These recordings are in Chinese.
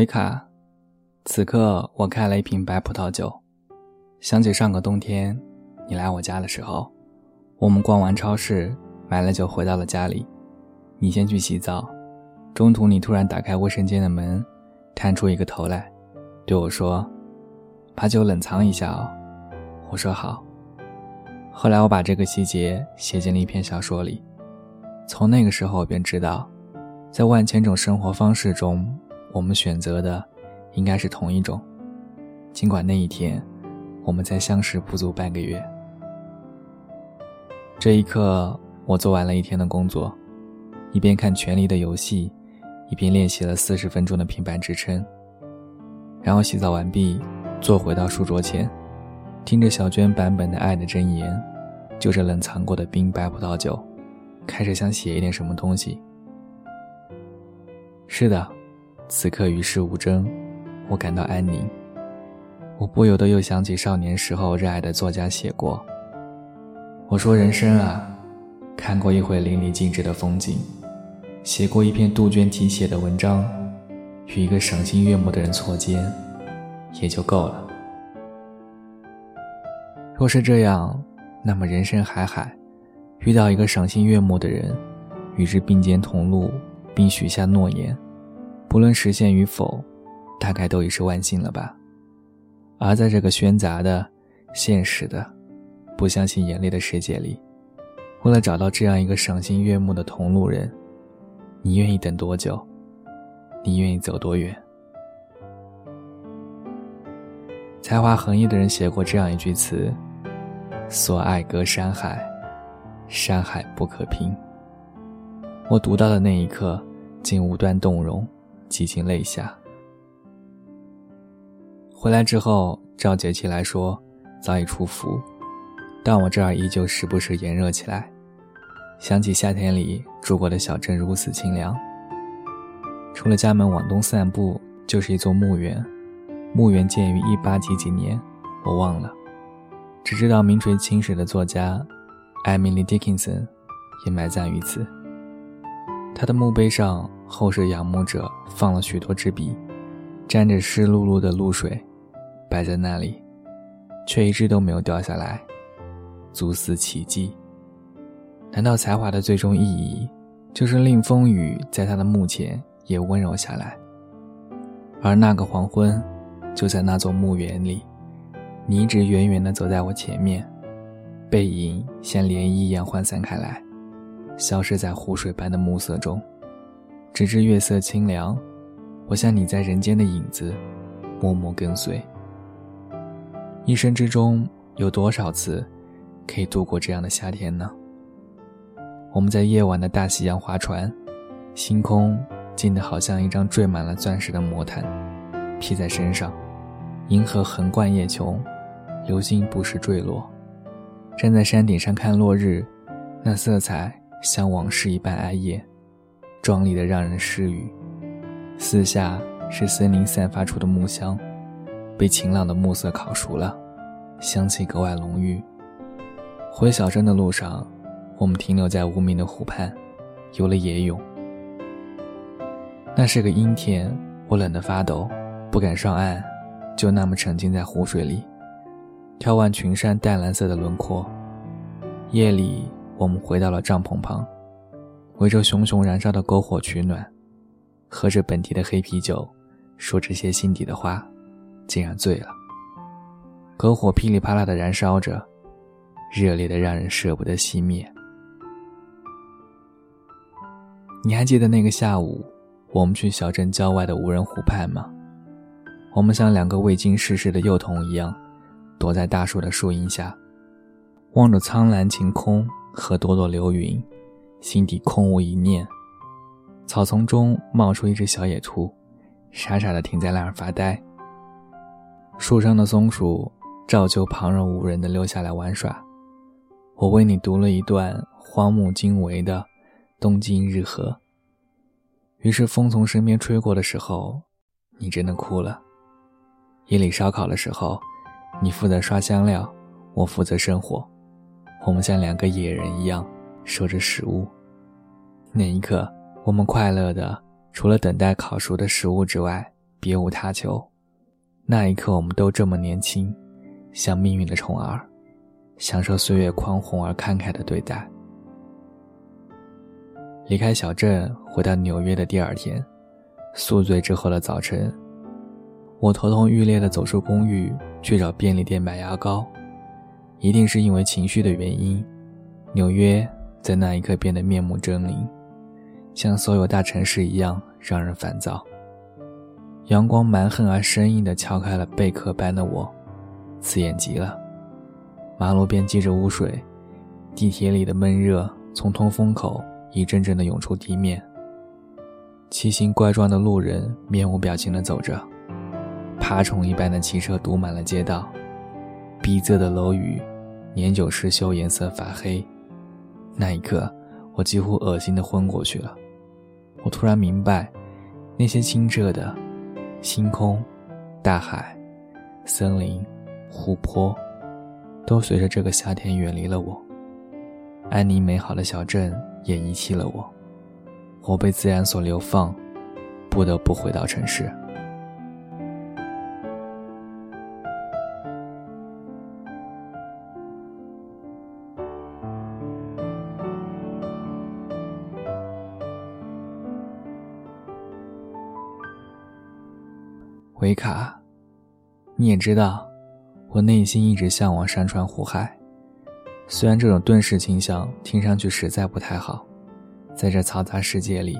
维卡，此刻我开了一瓶白葡萄酒，想起上个冬天你来我家的时候，我们逛完超市买了酒回到了家里，你先去洗澡，中途你突然打开卫生间的门，探出一个头来，对我说：“把酒冷藏一下哦。”我说好。后来我把这个细节写进了一篇小说里，从那个时候我便知道，在万千种生活方式中，我们选择的应该是同一种。尽管那一天，我们才相识不足半个月。这一刻，我做完了一天的工作，一边看《权力的游戏》，一边练习了四十分钟的平板支撑。然后洗澡完毕，坐回到书桌前。听着小娟版本的《爱的箴言》，就着冷藏过的冰白葡萄酒，开始想写一点什么东西。是的，此刻与世无争，我感到安宁。我不由得又想起少年时候热爱的作家写过：“我说人生啊，看过一回淋漓尽致的风景，写过一篇杜鹃题写的文章，与一个赏心悦目的人错肩，也就够了。”若是这样，那么人生海海，遇到一个赏心悦目的人，与之并肩同路，并许下诺言，不论实现与否，大概都已是万幸了吧。而在这个喧杂的、现实的、不相信眼泪的世界里，为了找到这样一个赏心悦目的同路人，你愿意等多久？你愿意走多远？才华横溢的人写过这样一句词。所爱隔山海，山海不可平。我读到的那一刻，竟无端动容，几经泪下。回来之后，赵杰起来说，早已出伏，但我这儿依旧时不时炎热起来。想起夏天里住过的小镇如此清凉，出了家门往东散步，就是一座墓园。墓园建于一八几几年，我忘了。只知道名垂青史的作家艾米丽·狄金森也埋葬于此。他的墓碑上，后世仰慕者放了许多支笔，沾着湿漉漉的露水，摆在那里，却一只都没有掉下来，足似奇迹。难道才华的最终意义，就是令风雨在他的墓前也温柔下来？而那个黄昏，就在那座墓园里。你一直远远地走在我前面，背影像涟漪一样涣散开来，消失在湖水般的暮色中。直至月色清凉，我像你在人间的影子，默默跟随。一生之中有多少次可以度过这样的夏天呢？我们在夜晚的大西洋划船，星空静得好像一张缀满了钻石的魔毯，披在身上，银河横贯夜穹。流星不时坠落，站在山顶上看落日，那色彩像往事一般哀艳，壮丽的让人失语。四下是森林散发出的木香，被晴朗的暮色烤熟了，香气格外浓郁。回小镇的路上，我们停留在无名的湖畔，游了野泳。那是个阴天，我冷得发抖，不敢上岸，就那么沉浸在湖水里。眺望群山淡蓝色的轮廓，夜里我们回到了帐篷旁，围着熊熊燃烧的篝火取暖，喝着本地的黑啤酒，说这些心底的话，竟然醉了。篝火噼里啪啦的燃烧着，热烈的让人舍不得熄灭。你还记得那个下午，我们去小镇郊外的无人湖畔吗？我们像两个未经世事的幼童一样。躲在大树的树荫下，望着苍蓝晴空和朵朵流云，心底空无一念。草丛中冒出一只小野兔，傻傻地停在那儿发呆。树上的松鼠照旧旁若无人地溜下来玩耍。我为你读了一段荒木经惟的《东京日和》。于是风从身边吹过的时候，你真的哭了。夜里烧烤的时候。你负责刷香料，我负责生火，我们像两个野人一样守着食物。那一刻，我们快乐的，除了等待烤熟的食物之外，别无他求。那一刻，我们都这么年轻，像命运的宠儿，享受岁月宽宏而慷慨的对待。离开小镇，回到纽约的第二天，宿醉之后的早晨，我头痛欲裂的走出公寓，去找便利店买牙膏。一定是因为情绪的原因，纽约在那一刻变得面目狰狞，像所有大城市一样让人烦躁。阳光蛮横而生硬地敲开了贝壳般的我，刺眼极了。马路边积着污水，地铁里的闷热从通风口。一阵阵的涌出地面。奇形怪状的路人面无表情地走着，爬虫一般的汽车堵满了街道，逼仄的楼宇，年久失修，颜色发黑。那一刻，我几乎恶心地昏过去了。我突然明白，那些清澈的星空、大海、森林、湖泊，都随着这个夏天远离了我。安宁美好的小镇。也遗弃了我，我被自然所流放，不得不回到城市。维卡，你也知道，我内心一直向往山川湖海。虽然这种遁世倾向听上去实在不太好，在这嘈杂世界里，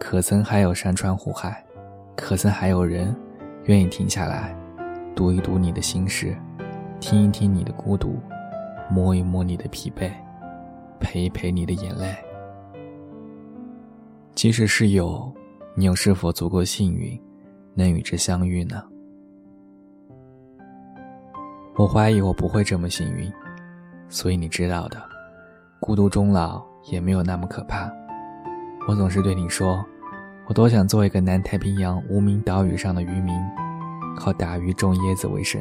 可曾还有山川湖海？可曾还有人愿意停下来，读一读你的心事，听一听你的孤独，摸一摸你的疲惫，陪一陪你的眼泪？即使是有，你又是否足够幸运，能与之相遇呢？我怀疑我不会这么幸运。所以你知道的，孤独终老也没有那么可怕。我总是对你说，我多想做一个南太平洋无名岛屿上的渔民，靠打鱼种椰子为生。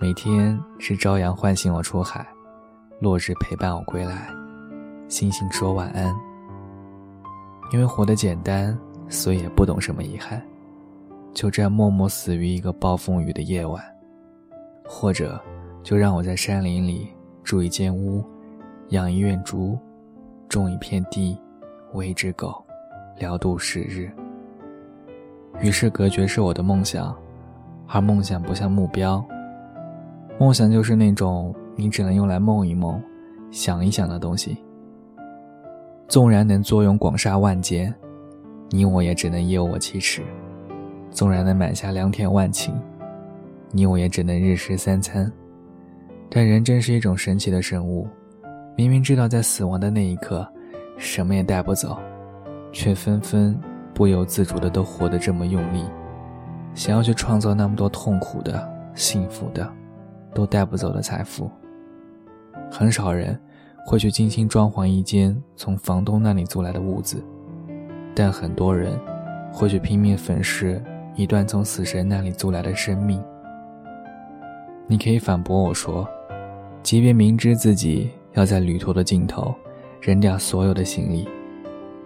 每天是朝阳唤醒我出海，落日陪伴我归来，星星说晚安。因为活得简单，所以也不懂什么遗憾。就这样默默死于一个暴风雨的夜晚，或者就让我在山林里。住一间屋，养一院竹，种一片地，喂一只狗，聊度时日。与世隔绝是我的梦想，而梦想不像目标。梦想就是那种你只能用来梦一梦、想一想的东西。纵然能坐拥广厦万间，你我也只能夜卧七尺；纵然能买下良田万顷，你我也只能日食三餐。但人真是一种神奇的生物，明明知道在死亡的那一刻，什么也带不走，却纷纷不由自主的都活得这么用力，想要去创造那么多痛苦的、幸福的，都带不走的财富。很少人会去精心装潢一间从房东那里租来的屋子，但很多人会去拼命粉饰一段从死神那里租来的生命。你可以反驳我说。即便明知自己要在旅途的尽头扔掉所有的行李，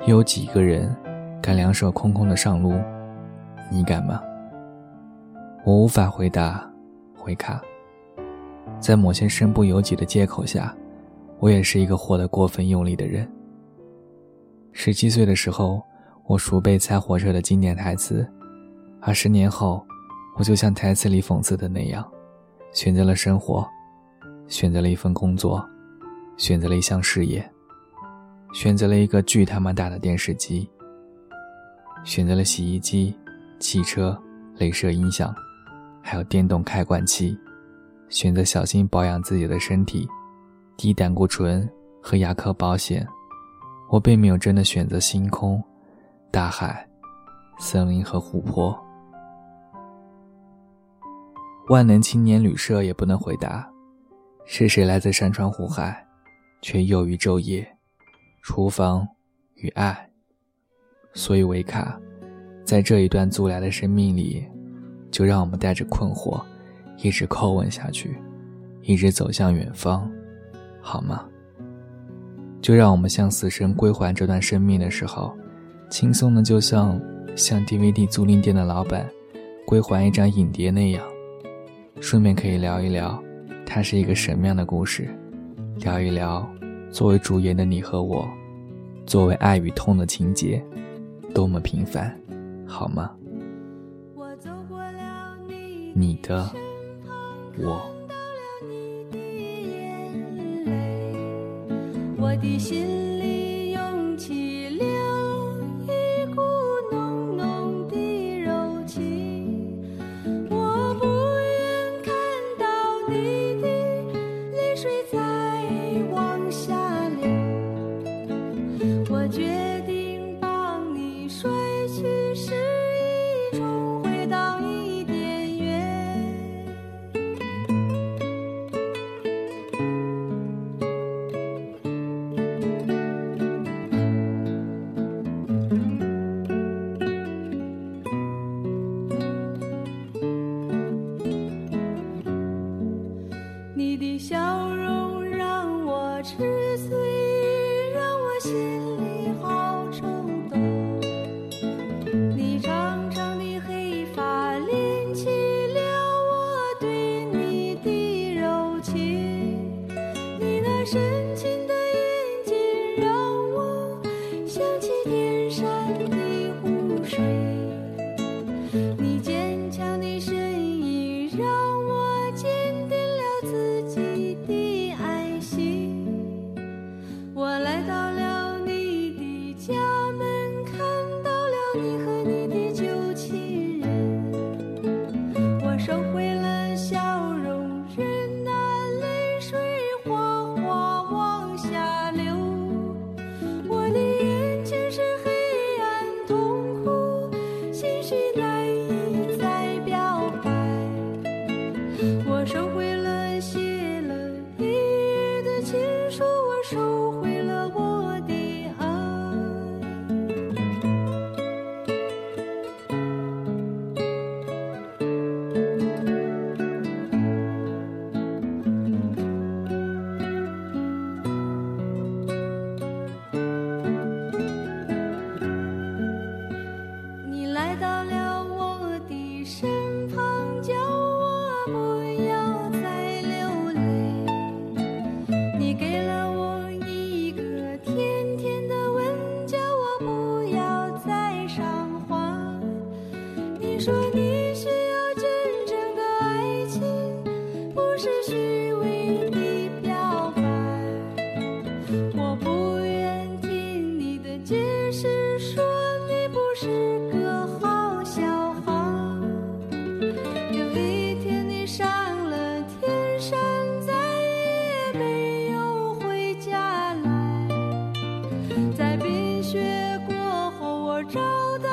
又有几个人敢两手空空的上路？你敢吗？我无法回答。回卡，在某些身不由己的借口下，我也是一个活得过分用力的人。十七岁的时候，我熟背猜火车的经典台词，而十年后，我就像台词里讽刺的那样，选择了生活。选择了一份工作，选择了一项事业，选择了一个巨他妈大的电视机，选择了洗衣机、汽车、镭射音响，还有电动开关器，选择小心保养自己的身体，低胆固醇和牙科保险。我并没有真的选择星空、大海、森林和湖泊。万能青年旅社也不能回答。是谁来自山川湖海却又于昼夜厨房与爱？所以维卡在这一段租来的生命里就让我们带着困惑一直叩问下去一直走向远方好吗？就让我们向死神归还这段生命的时候轻松的就像向 dvd 租赁店的老板归还一张影碟那样顺便可以聊一聊它是一个什么样的故事聊一聊作为主演的你和我作为爱与痛的情节多么平凡好吗？我。走过了你的身旁我的眼泪我的心说你需要真正的爱情不是虚伪的表白我不愿听你的解释说你不是个好小孩有一天你上了天山再也没有回家来。在冰雪过后我找到